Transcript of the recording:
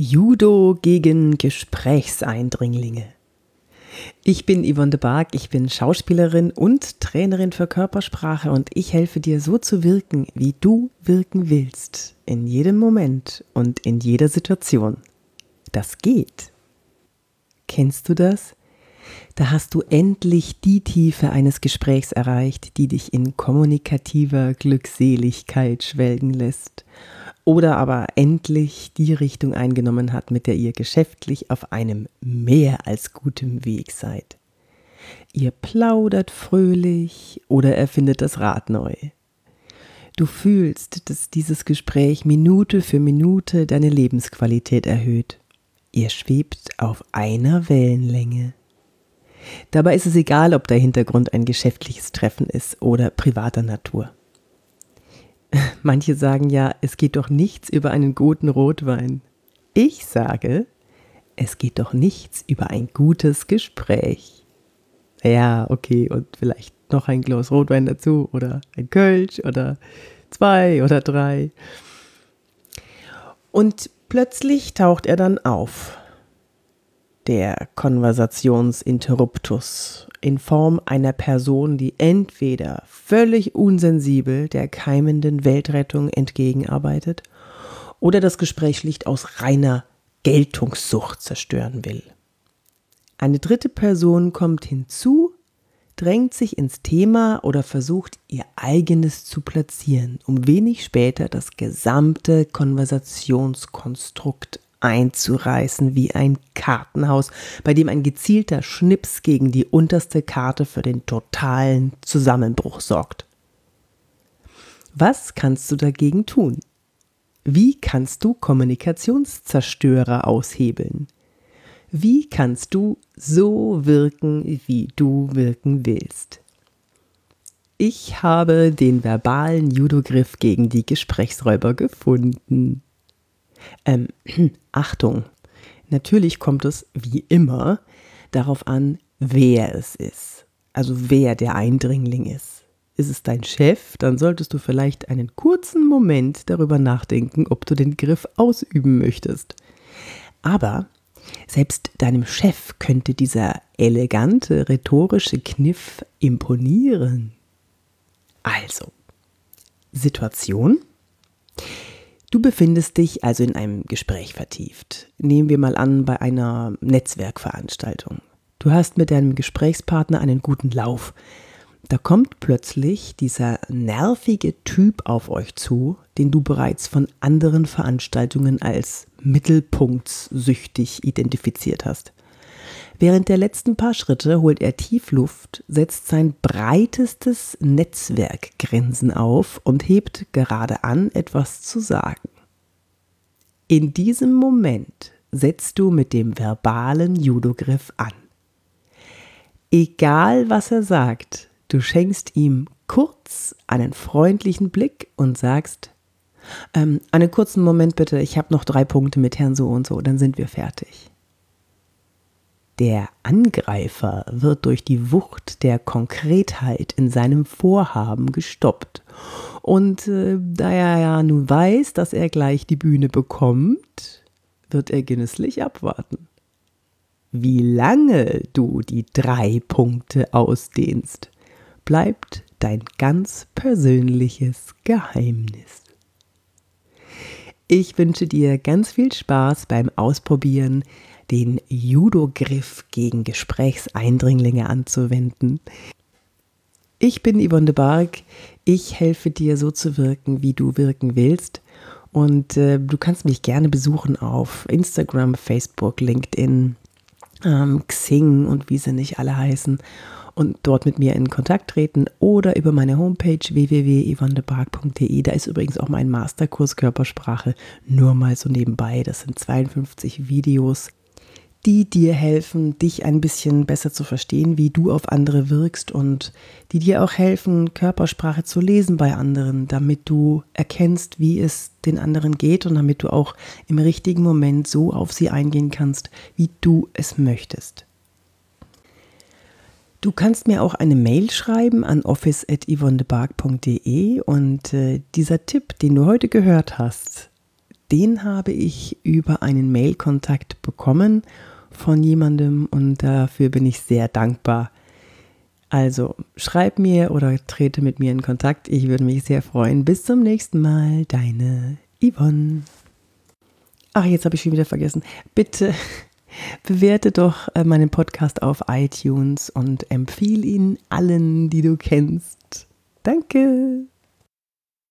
Judo gegen Gesprächseindringlinge. Ich bin Yvonne de Barg, ich bin Schauspielerin und Trainerin für Körpersprache und ich helfe dir so zu wirken, wie du wirken willst, in jedem Moment und in jeder Situation. Das geht. Kennst du das? Da hast du endlich die Tiefe eines Gesprächs erreicht, die dich in kommunikativer Glückseligkeit schwelgen lässt oder aber endlich die Richtung eingenommen hat, mit der ihr geschäftlich auf einem mehr als gutem Weg seid. Ihr plaudert fröhlich oder erfindet das Rad neu. Du fühlst, dass dieses Gespräch Minute für Minute deine Lebensqualität erhöht. Ihr schwebt auf einer Wellenlänge. Dabei ist es egal, ob der Hintergrund ein geschäftliches Treffen ist oder privater Natur. Manche sagen ja, es geht doch nichts über einen guten Rotwein. Ich sage, es geht doch nichts über ein gutes Gespräch. Ja, okay, und vielleicht noch ein Glas Rotwein dazu oder ein Kölsch oder zwei oder drei. Und plötzlich taucht er dann auf der Konversationsinterruptus in Form einer Person, die entweder völlig unsensibel der keimenden Weltrettung entgegenarbeitet oder das Gespräch schlicht aus reiner Geltungssucht zerstören will. Eine dritte Person kommt hinzu, drängt sich ins Thema oder versucht ihr eigenes zu platzieren, um wenig später das gesamte Konversationskonstrukt einzureißen wie ein Kartenhaus, bei dem ein gezielter Schnips gegen die unterste Karte für den totalen Zusammenbruch sorgt. Was kannst du dagegen tun? Wie kannst du Kommunikationszerstörer aushebeln? Wie kannst du so wirken, wie du wirken willst? Ich habe den verbalen Judogriff gegen die Gesprächsräuber gefunden. Ähm, Achtung, natürlich kommt es wie immer darauf an, wer es ist. Also wer der Eindringling ist. Ist es dein Chef, dann solltest du vielleicht einen kurzen Moment darüber nachdenken, ob du den Griff ausüben möchtest. Aber selbst deinem Chef könnte dieser elegante rhetorische Kniff imponieren. Also, Situation. Du befindest dich also in einem Gespräch vertieft. Nehmen wir mal an bei einer Netzwerkveranstaltung. Du hast mit deinem Gesprächspartner einen guten Lauf. Da kommt plötzlich dieser nervige Typ auf euch zu, den du bereits von anderen Veranstaltungen als mittelpunktssüchtig identifiziert hast. Während der letzten paar Schritte holt er tief Luft, setzt sein breitestes Netzwerkgrinsen auf und hebt gerade an, etwas zu sagen. In diesem Moment setzt du mit dem verbalen Judogriff an. Egal was er sagt, du schenkst ihm kurz einen freundlichen Blick und sagst, ähm, einen kurzen Moment bitte, ich habe noch drei Punkte mit Herrn so und so, dann sind wir fertig. Der Angreifer wird durch die Wucht der Konkretheit in seinem Vorhaben gestoppt. Und äh, da er ja nun weiß, dass er gleich die Bühne bekommt, wird er genüsslich abwarten. Wie lange du die drei Punkte ausdehnst, bleibt dein ganz persönliches Geheimnis. Ich wünsche dir ganz viel Spaß beim Ausprobieren den Judo-Griff gegen Gesprächseindringlinge anzuwenden. Ich bin Yvonne de Barg. Ich helfe dir so zu wirken, wie du wirken willst. Und äh, du kannst mich gerne besuchen auf Instagram, Facebook, LinkedIn, ähm, Xing und wie sie nicht alle heißen. Und dort mit mir in Kontakt treten oder über meine Homepage www.yvonnebark.de. Da ist übrigens auch mein Masterkurs Körpersprache nur mal so nebenbei. Das sind 52 Videos die dir helfen, dich ein bisschen besser zu verstehen, wie du auf andere wirkst und die dir auch helfen, Körpersprache zu lesen bei anderen, damit du erkennst, wie es den anderen geht und damit du auch im richtigen Moment so auf sie eingehen kannst, wie du es möchtest. Du kannst mir auch eine Mail schreiben an office.yvonnebark.de und äh, dieser Tipp, den du heute gehört hast, den habe ich über einen Mailkontakt bekommen von jemandem und dafür bin ich sehr dankbar. Also schreib mir oder trete mit mir in Kontakt. Ich würde mich sehr freuen. Bis zum nächsten Mal. Deine Yvonne. Ach, jetzt habe ich schon wieder vergessen. Bitte bewerte doch äh, meinen Podcast auf iTunes und empfehle ihn allen, die du kennst. Danke.